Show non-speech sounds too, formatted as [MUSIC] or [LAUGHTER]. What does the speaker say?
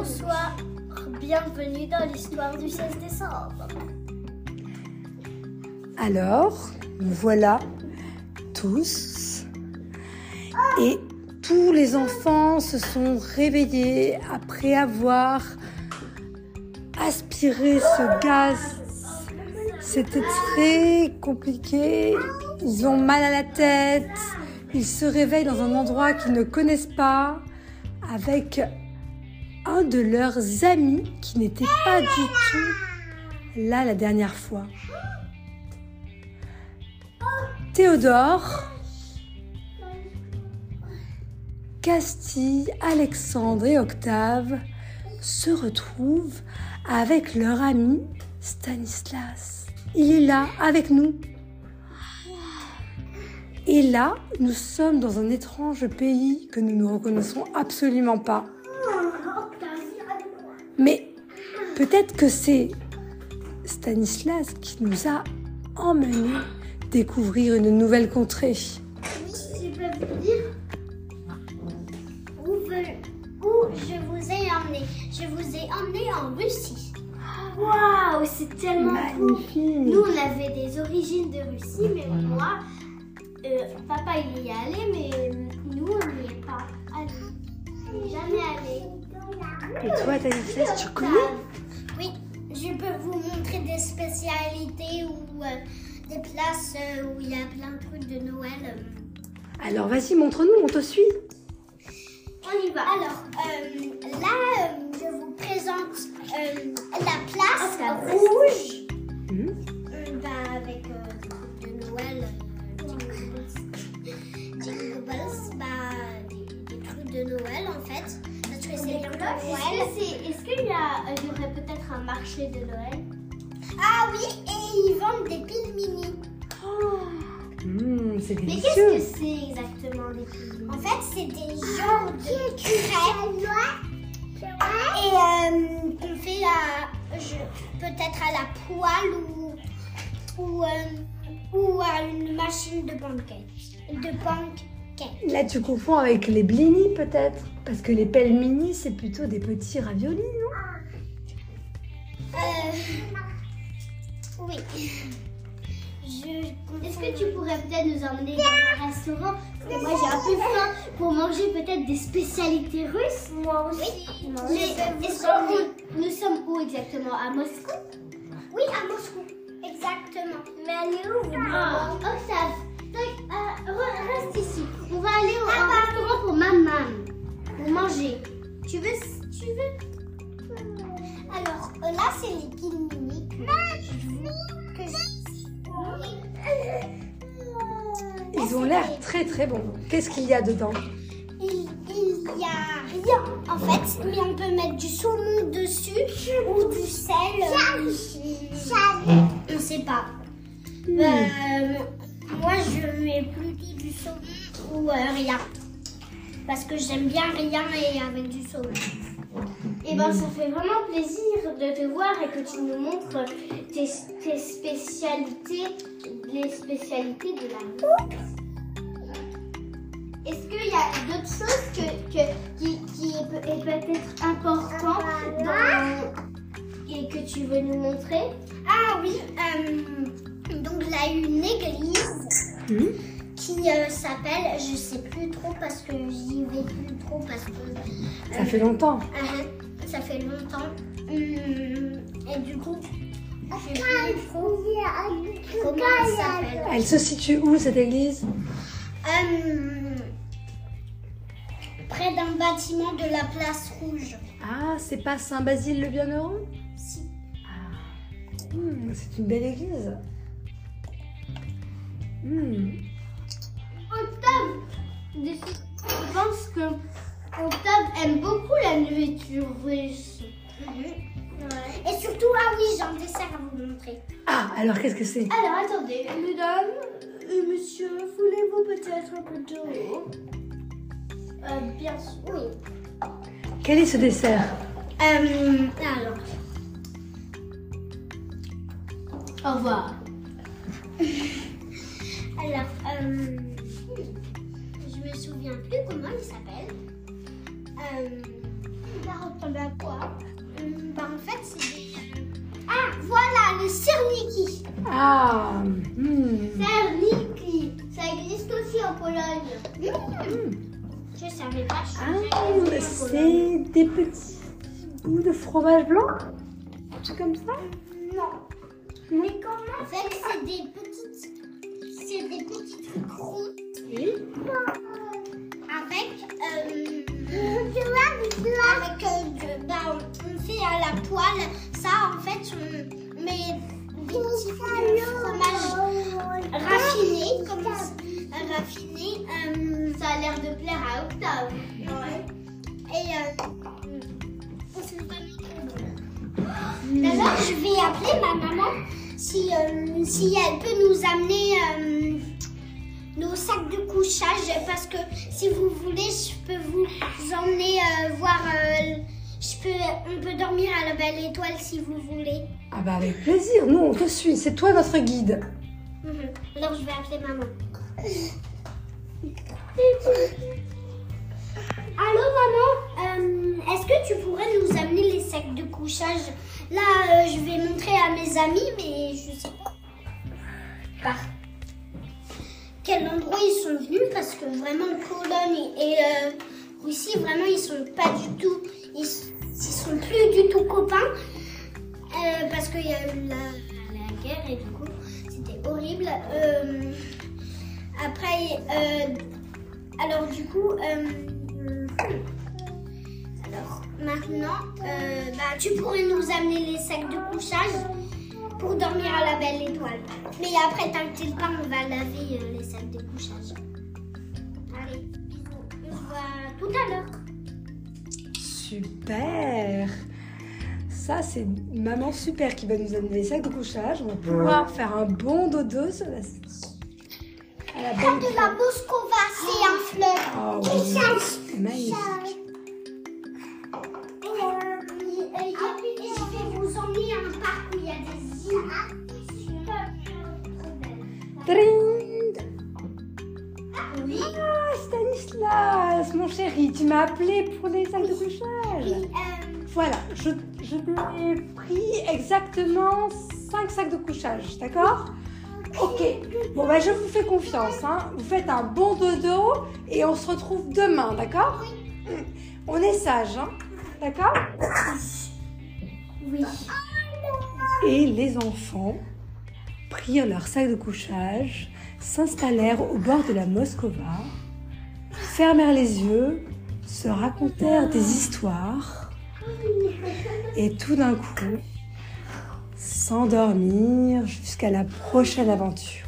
Bonsoir, bienvenue dans l'histoire du 16 décembre. Alors, voilà tous et tous les enfants se sont réveillés après avoir aspiré ce gaz. C'était très compliqué. Ils ont mal à la tête. Ils se réveillent dans un endroit qu'ils ne connaissent pas avec un de leurs amis qui n'était pas du tout là la dernière fois. Théodore, Castille, Alexandre et Octave se retrouvent avec leur ami Stanislas. Il est là avec nous. Et là, nous sommes dans un étrange pays que nous ne reconnaissons absolument pas. Mais peut-être que c'est Stanislas qui nous a emmenés découvrir une nouvelle contrée. Je peux vous dire où, je vous ai emmené. Je vous ai emmené en Russie. Waouh, c'est tellement cool. Magnifique. Nous, on avait des origines de Russie, mais moi, euh, papa, il y est allé, mais nous, on n'y est pas Et toi, Stanislas, tu connais Oui, je peux vous montrer des spécialités ou euh, des places euh, où il y a plein de trucs de Noël. euh. Alors vas-y, montre-nous, on te suit. On y va. Alors, euh, là, euh, je vous présente euh, la place rouge. Noël. Est-ce qu'il y, a- il y aurait peut-être un marché de Noël? Ah oui, et ils vendent des piles mini. Mmh, c'est Mais délicieux. qu'est-ce que c'est exactement des piles En fait, c'est des genres de crêpes. Et euh, qu'on fait je- peut-être à la poêle ou, ou, euh, ou à une machine de pancakes. De pancakes. Là, tu confonds avec les blinis peut-être Parce que les pelles mini, c'est plutôt des petits raviolis, non Euh, oui. Est-ce que tu pourrais peut-être nous emmener dans un restaurant? Parce que moi j'ai un peu faim pour manger peut-être des spécialités russes. Moi aussi. Mais est-ce que nous sommes où exactement? À Moscou? Oui, à Moscou. Exactement. Mais allez où? Ah, Octave, euh, re- reste ici. On va aller au restaurant pour maman. Pour manger. Tu veux Tu veux? Alors euh, là, c'est les je- Ils ont l'air très très bons. Qu'est-ce qu'il y a dedans? Il, il y a rien en fait, mais on peut mettre du saumon dessus ou du sel. On sait pas. Euh, moi, je mets plutôt du saumon ou euh, rien. Parce que j'aime bien rien et avec du saumon. Et ben, ça fait vraiment plaisir de te voir et que tu nous montres tes, tes spécialités, les spécialités de la Russie. Est-ce qu'il y a d'autres choses que, que- qui, qui est, peut-être important dans- et que tu veux nous montrer? Ah oui, euh, donc il y a une église Hmm? Qui euh, s'appelle, je sais plus trop parce que j'y vais plus trop parce que Ça fait longtemps. euh, ça fait longtemps. Hum, et du coup, je sais plus trop comment elle s'appelle. Elle se situe où cette église? Euh, près d'un bâtiment de la place rouge. Ah, c'est pas Saint-Basile le Bienheureux? Si. Ah. C'est une belle église. Hmm. Je pense que Octave aime beaucoup la nourriture russe. Et surtout, ah oui, j'ai un dessert à vous montrer. Ah, alors qu'est-ce que c'est? Alors attendez, mesdames et messieurs, voulez-vous peut-être un peu d'eau? Euh, Bien sûr, oui. Quel est ce dessert? Euh, alors. Au revoir. [LAUGHS] alors, euh, je me souviens plus comment il s'appelle. Euh, va ressembler à quoi euh, Bah en fait c'est des... Ah voilà le Cerniki. Ah. Mm. Ça existe aussi en Pologne. Hmm. Je savais pas. Ah, c'est des petits bouts de fromage blanc, comme ça? Non. Mais comment En fait c'est des petits Avec. Euh, avec. euh, bah, on fait à la poêle. Ça, en fait, on met des petits fromages raffinés. Comme ça. Raffinés. euh, ça a l'air de plaire à Octave. Ouais. Et. Euh, bon. D'ailleurs, je vais appeler ma maman si, euh, si elle peut nous amener euh, parce que si vous voulez, je peux vous emmener euh, voir. euh, je peux, on peut dormir à la belle étoile si vous voulez. Ah bah avec plaisir, nous on te suit, c'est toi notre guide. Mhm. Alors je vais appeler maman. Allô maman, Euh, est-ce que tu pourrais nous amener les sacs de couchage? Là, je vais montrer à mes amis, mais je sais parce que vraiment Pologne et euh, Russie, vraiment ils sont pas du tout, ils, sont plus du tout copains euh, parce qu'il y a eu la, guerre et du coup c'était horrible. Euh, après, alors du coup, alors maintenant, bah, tu pourrais nous amener les sacs de couchage pour dormir à la belle étoile. Mais après, t'inquiète pas, on va laver les sacs de couchage. Tout à l'heure. Super Ça c'est maman super qui va nous amener sacs de couchage. On va pouvoir faire un bon dodo sur la... à la Comme belle de la Moscova, c'est un fleuve. Oh oui. Tu m'as appelé pour les sacs de couchage. Euh, Voilà, je, je t'ai pris exactement 5 sacs de couchage, d'accord? Ok, bon bah je vous fais confiance, hein. vous faites un bon dodo et on se retrouve demain, d'accord? On est sage, hein d'accord? Oui. Et les enfants prirent leur sac de couchage, s'installèrent au bord de la Moscova, fermèrent les yeux, se racontèrent des histoires et tout d'un coup s'endormirent jusqu'à la prochaine aventure.